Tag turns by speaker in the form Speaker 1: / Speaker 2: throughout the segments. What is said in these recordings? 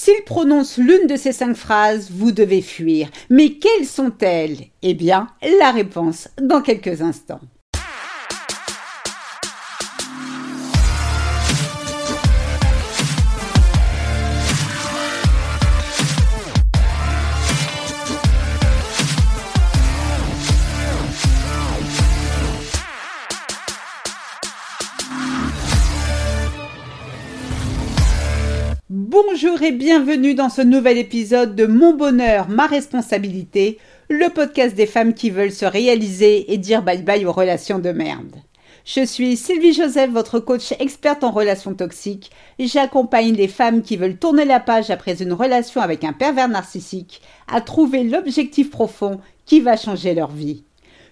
Speaker 1: S'il prononce l'une de ces cinq phrases, vous devez fuir. Mais quelles sont-elles? Eh bien, la réponse dans quelques instants. Bonjour et bienvenue dans ce nouvel épisode de Mon bonheur, ma responsabilité, le podcast des femmes qui veulent se réaliser et dire bye bye aux relations de merde. Je suis Sylvie Joseph, votre coach experte en relations toxiques. J'accompagne les femmes qui veulent tourner la page après une relation avec un pervers narcissique à trouver l'objectif profond qui va changer leur vie.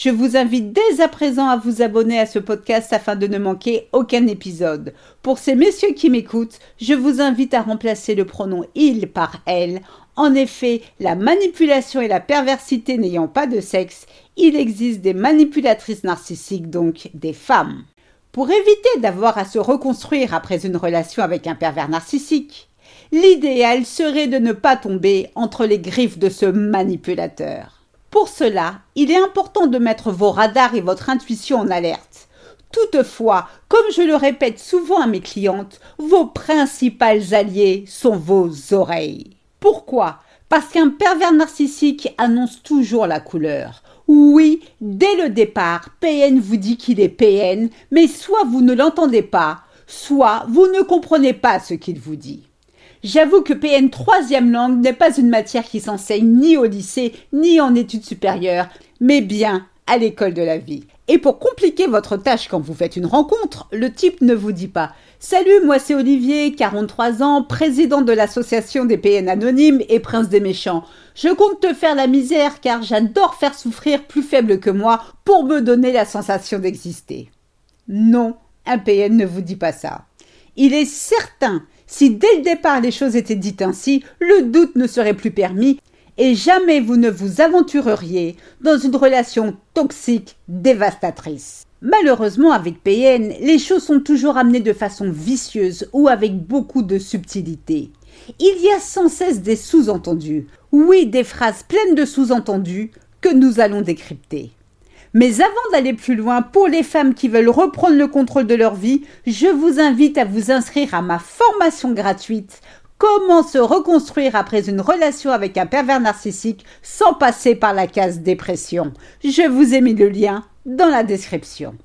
Speaker 1: Je vous invite dès à présent à vous abonner à ce podcast afin de ne manquer aucun épisode. Pour ces messieurs qui m'écoutent, je vous invite à remplacer le pronom il par elle. En effet, la manipulation et la perversité n'ayant pas de sexe, il existe des manipulatrices narcissiques, donc des femmes. Pour éviter d'avoir à se reconstruire après une relation avec un pervers narcissique, l'idéal serait de ne pas tomber entre les griffes de ce manipulateur. Pour cela, il est important de mettre vos radars et votre intuition en alerte. Toutefois, comme je le répète souvent à mes clientes, vos principales alliés sont vos oreilles. Pourquoi? Parce qu'un pervers narcissique annonce toujours la couleur. Oui, dès le départ, PN vous dit qu'il est PN, mais soit vous ne l'entendez pas, soit vous ne comprenez pas ce qu'il vous dit. J'avoue que PN troisième langue n'est pas une matière qui s'enseigne ni au lycée ni en études supérieures, mais bien à l'école de la vie. Et pour compliquer votre tâche quand vous faites une rencontre, le type ne vous dit pas Salut, moi c'est Olivier, 43 ans, président de l'association des PN anonymes et prince des méchants. Je compte te faire la misère car j'adore faire souffrir plus faible que moi pour me donner la sensation d'exister. Non, un PN ne vous dit pas ça. Il est certain si dès le départ les choses étaient dites ainsi, le doute ne serait plus permis et jamais vous ne vous aventureriez dans une relation toxique dévastatrice. Malheureusement, avec PN, les choses sont toujours amenées de façon vicieuse ou avec beaucoup de subtilité. Il y a sans cesse des sous-entendus, oui, des phrases pleines de sous-entendus que nous allons décrypter. Mais avant d'aller plus loin, pour les femmes qui veulent reprendre le contrôle de leur vie, je vous invite à vous inscrire à ma formation gratuite Comment se reconstruire après une relation avec un pervers narcissique sans passer par la case dépression? Je vous ai mis le lien dans la description.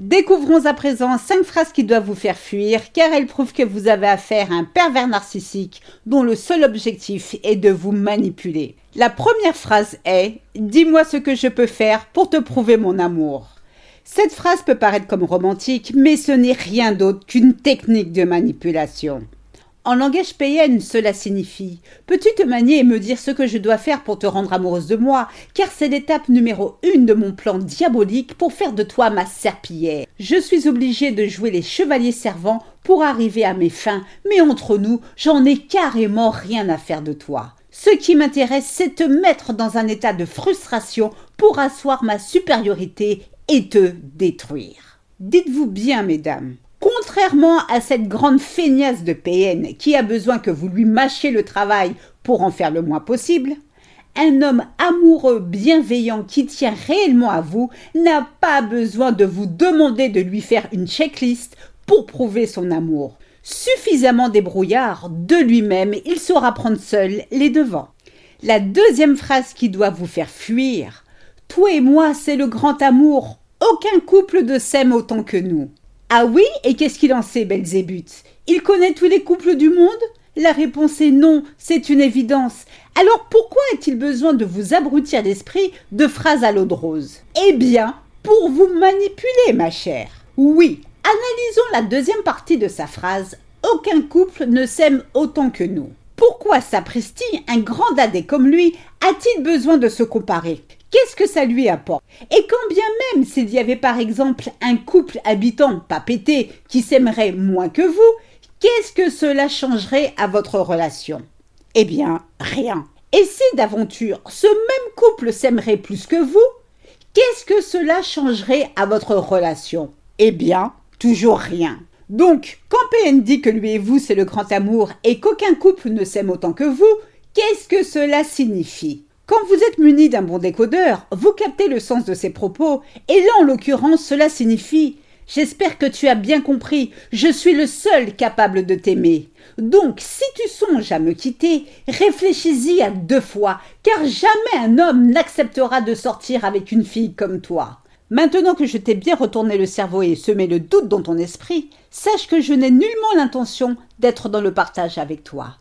Speaker 1: Découvrons à présent cinq phrases qui doivent vous faire fuir car elles prouvent que vous avez affaire à un pervers narcissique dont le seul objectif est de vous manipuler. La première phrase est Dis-moi ce que je peux faire pour te prouver mon amour. Cette phrase peut paraître comme romantique, mais ce n'est rien d'autre qu'une technique de manipulation. En langage PN, cela signifie Peux-tu te manier et me dire ce que je dois faire pour te rendre amoureuse de moi? Car c'est l'étape numéro une de mon plan diabolique pour faire de toi ma serpillière. Je suis obligée de jouer les chevaliers servants pour arriver à mes fins, mais entre nous, j'en ai carrément rien à faire de toi. Ce qui m'intéresse, c'est te mettre dans un état de frustration pour asseoir ma supériorité et te détruire. Dites-vous bien, mesdames, Contrairement à cette grande feignasse de PN qui a besoin que vous lui mâchiez le travail pour en faire le moins possible, un homme amoureux, bienveillant, qui tient réellement à vous, n'a pas besoin de vous demander de lui faire une checklist pour prouver son amour. Suffisamment débrouillard de lui-même, il saura prendre seul les devants. La deuxième phrase qui doit vous faire fuir Toi et moi, c'est le grand amour. Aucun couple ne s'aime autant que nous. Ah oui Et qu'est-ce qu'il en sait, Belzébuth? Il connaît tous les couples du monde? La réponse est non, c'est une évidence. Alors pourquoi a-t-il besoin de vous abrutir l'esprit de phrases à l'eau de rose? Eh bien, pour vous manipuler, ma chère. Oui, analysons la deuxième partie de sa phrase. Aucun couple ne s'aime autant que nous. Pourquoi sapristi, un grand dadé comme lui, a-t-il besoin de se comparer? Qu'est-ce que ça lui apporte? Et quand bien même s'il y avait par exemple un couple habitant pas pété qui s'aimerait moins que vous, qu'est-ce que cela changerait à votre relation? Eh bien, rien. Et si d'aventure ce même couple s'aimerait plus que vous, qu'est-ce que cela changerait à votre relation? Eh bien, toujours rien. Donc, quand PN dit que lui et vous c'est le grand amour et qu'aucun couple ne s'aime autant que vous, qu'est-ce que cela signifie? Quand vous êtes muni d'un bon décodeur, vous captez le sens de ses propos, et là en l'occurrence cela signifie J'espère que tu as bien compris, je suis le seul capable de t'aimer. Donc, si tu songes à me quitter, réfléchis-y à deux fois, car jamais un homme n'acceptera de sortir avec une fille comme toi. Maintenant que je t'ai bien retourné le cerveau et semé le doute dans ton esprit, sache que je n'ai nullement l'intention d'être dans le partage avec toi.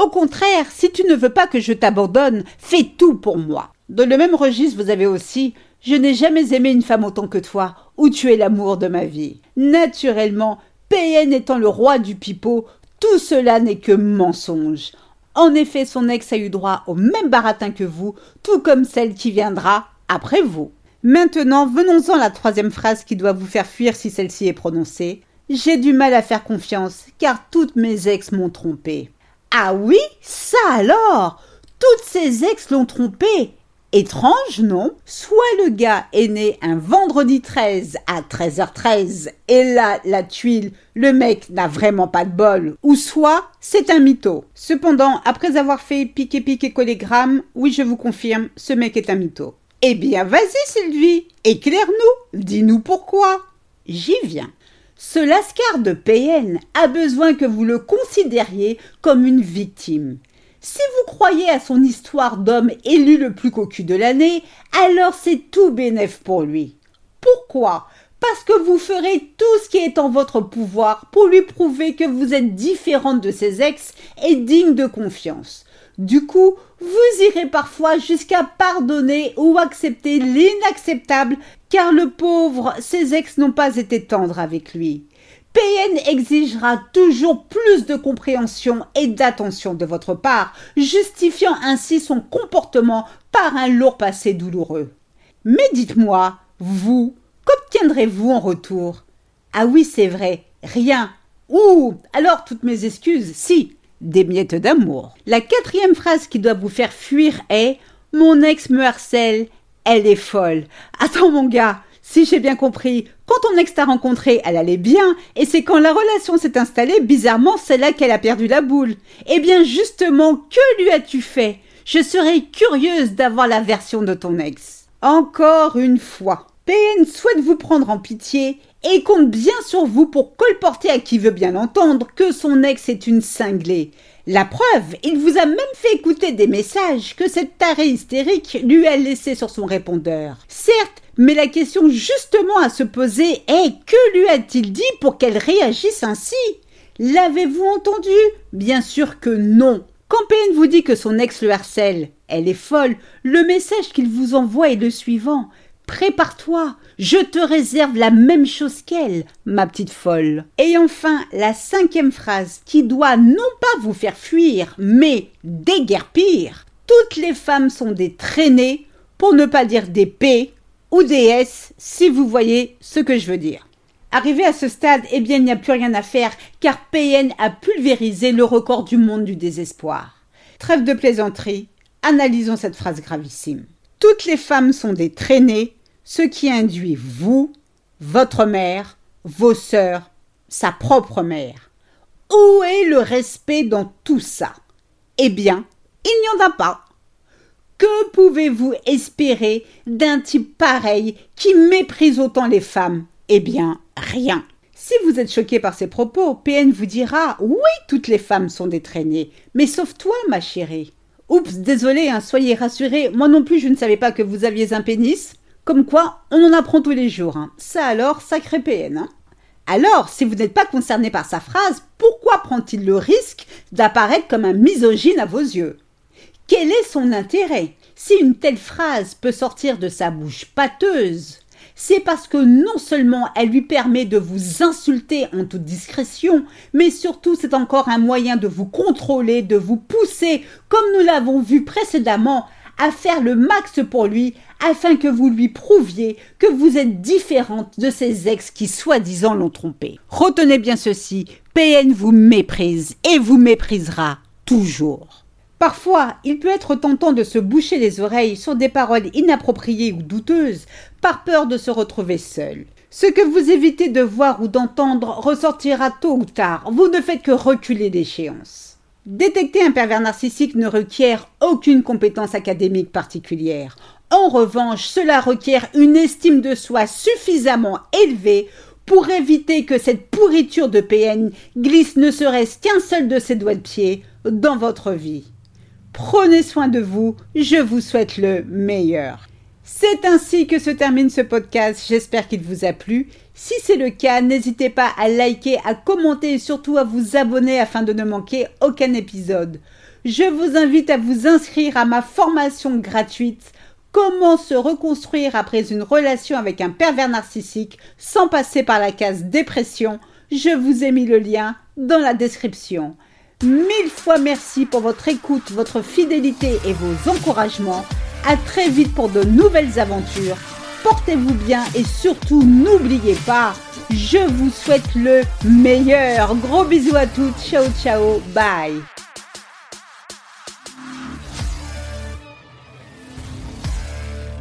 Speaker 1: Au contraire, si tu ne veux pas que je t'abandonne, fais tout pour moi. Dans le même registre, vous avez aussi Je n'ai jamais aimé une femme autant que toi, ou tu es l'amour de ma vie. Naturellement, PN étant le roi du pipeau, tout cela n'est que mensonge. En effet, son ex a eu droit au même baratin que vous, tout comme celle qui viendra après vous. Maintenant, venons-en à la troisième phrase qui doit vous faire fuir si celle-ci est prononcée. J'ai du mal à faire confiance, car toutes mes ex m'ont trompé. Ah oui, ça alors Toutes ces ex l'ont trompé. Étrange, non? Soit le gars est né un vendredi 13 à 13h13 et là, la tuile, le mec n'a vraiment pas de bol, ou soit c'est un mytho. Cependant, après avoir fait piquer piquer collégramme, oui, je vous confirme, ce mec est un mytho. Eh bien, vas-y, Sylvie, éclaire-nous, dis-nous pourquoi. J'y viens. Ce lascar de PN a besoin que vous le considériez comme une victime. Si vous croyez à son histoire d'homme élu le plus cocu de l'année, alors c'est tout bénef pour lui. Pourquoi? Parce que vous ferez tout ce qui est en votre pouvoir pour lui prouver que vous êtes différente de ses ex et digne de confiance. Du coup, vous irez parfois jusqu'à pardonner ou accepter l'inacceptable, car le pauvre, ses ex n'ont pas été tendres avec lui. PN exigera toujours plus de compréhension et d'attention de votre part, justifiant ainsi son comportement par un lourd passé douloureux. Mais dites-moi, vous, qu'obtiendrez-vous en retour? Ah oui, c'est vrai, rien. Ouh, alors toutes mes excuses, si, des miettes d'amour. La quatrième phrase qui doit vous faire fuir est Mon ex me harcèle, elle est folle. Attends mon gars, si j'ai bien compris, quand ton ex t'a rencontré, elle allait bien, et c'est quand la relation s'est installée, bizarrement, c'est là qu'elle a perdu la boule. Eh bien justement, que lui as-tu fait? Je serais curieuse d'avoir la version de ton ex. Encore une fois, PN souhaite vous prendre en pitié et compte bien sur vous pour colporter à qui veut bien l'entendre que son ex est une cinglée. La preuve, il vous a même fait écouter des messages que cette tarée hystérique lui a laissés sur son répondeur. Certes, mais la question justement à se poser est que lui a-t-il dit pour qu'elle réagisse ainsi? L'avez-vous entendu? Bien sûr que non. Quand PN vous dit que son ex le harcèle, elle est folle, le message qu'il vous envoie est le suivant. Prépare-toi, je te réserve la même chose qu'elle, ma petite folle. Et enfin, la cinquième phrase qui doit non pas vous faire fuir, mais déguerpir. Toutes les femmes sont des traînées, pour ne pas dire des P ou des S, si vous voyez ce que je veux dire. Arrivé à ce stade, eh bien, il n'y a plus rien à faire, car PN a pulvérisé le record du monde du désespoir. Trêve de plaisanterie, analysons cette phrase gravissime. Toutes les femmes sont des traînées, ce qui induit vous, votre mère, vos sœurs, sa propre mère. Où est le respect dans tout ça? Eh bien, il n'y en a pas. Que pouvez-vous espérer d'un type pareil qui méprise autant les femmes? Eh bien, rien. Si vous êtes choqué par ces propos, PN vous dira Oui, toutes les femmes sont des traînées, mais sauf toi, ma chérie. Oups, désolé, hein, soyez rassurés, moi non plus je ne savais pas que vous aviez un pénis. Comme quoi, on en apprend tous les jours. Hein. Ça alors, sacré PN. Hein. Alors, si vous n'êtes pas concerné par sa phrase, pourquoi prend-il le risque d'apparaître comme un misogyne à vos yeux? Quel est son intérêt? Si une telle phrase peut sortir de sa bouche pâteuse, c'est parce que non seulement elle lui permet de vous insulter en toute discrétion, mais surtout c'est encore un moyen de vous contrôler, de vous pousser, comme nous l'avons vu précédemment, à faire le max pour lui afin que vous lui prouviez que vous êtes différente de ces ex qui soi-disant l'ont trompé. Retenez bien ceci, PN vous méprise et vous méprisera toujours. Parfois, il peut être tentant de se boucher les oreilles sur des paroles inappropriées ou douteuses par peur de se retrouver seul. Ce que vous évitez de voir ou d'entendre ressortira tôt ou tard. Vous ne faites que reculer l'échéance. Détecter un pervers narcissique ne requiert aucune compétence académique particulière. En revanche, cela requiert une estime de soi suffisamment élevée pour éviter que cette pourriture de PN glisse ne serait-ce qu'un seul de ses doigts de pied dans votre vie. Prenez soin de vous, je vous souhaite le meilleur. C'est ainsi que se termine ce podcast, j'espère qu'il vous a plu. Si c'est le cas, n'hésitez pas à liker, à commenter et surtout à vous abonner afin de ne manquer aucun épisode. Je vous invite à vous inscrire à ma formation gratuite Comment se reconstruire après une relation avec un pervers narcissique sans passer par la case dépression Je vous ai mis le lien dans la description. Mille fois merci pour votre écoute, votre fidélité et vos encouragements. À très vite pour de nouvelles aventures. Portez-vous bien et surtout n'oubliez pas, je vous souhaite le meilleur. Gros bisous à toutes. Ciao ciao. Bye.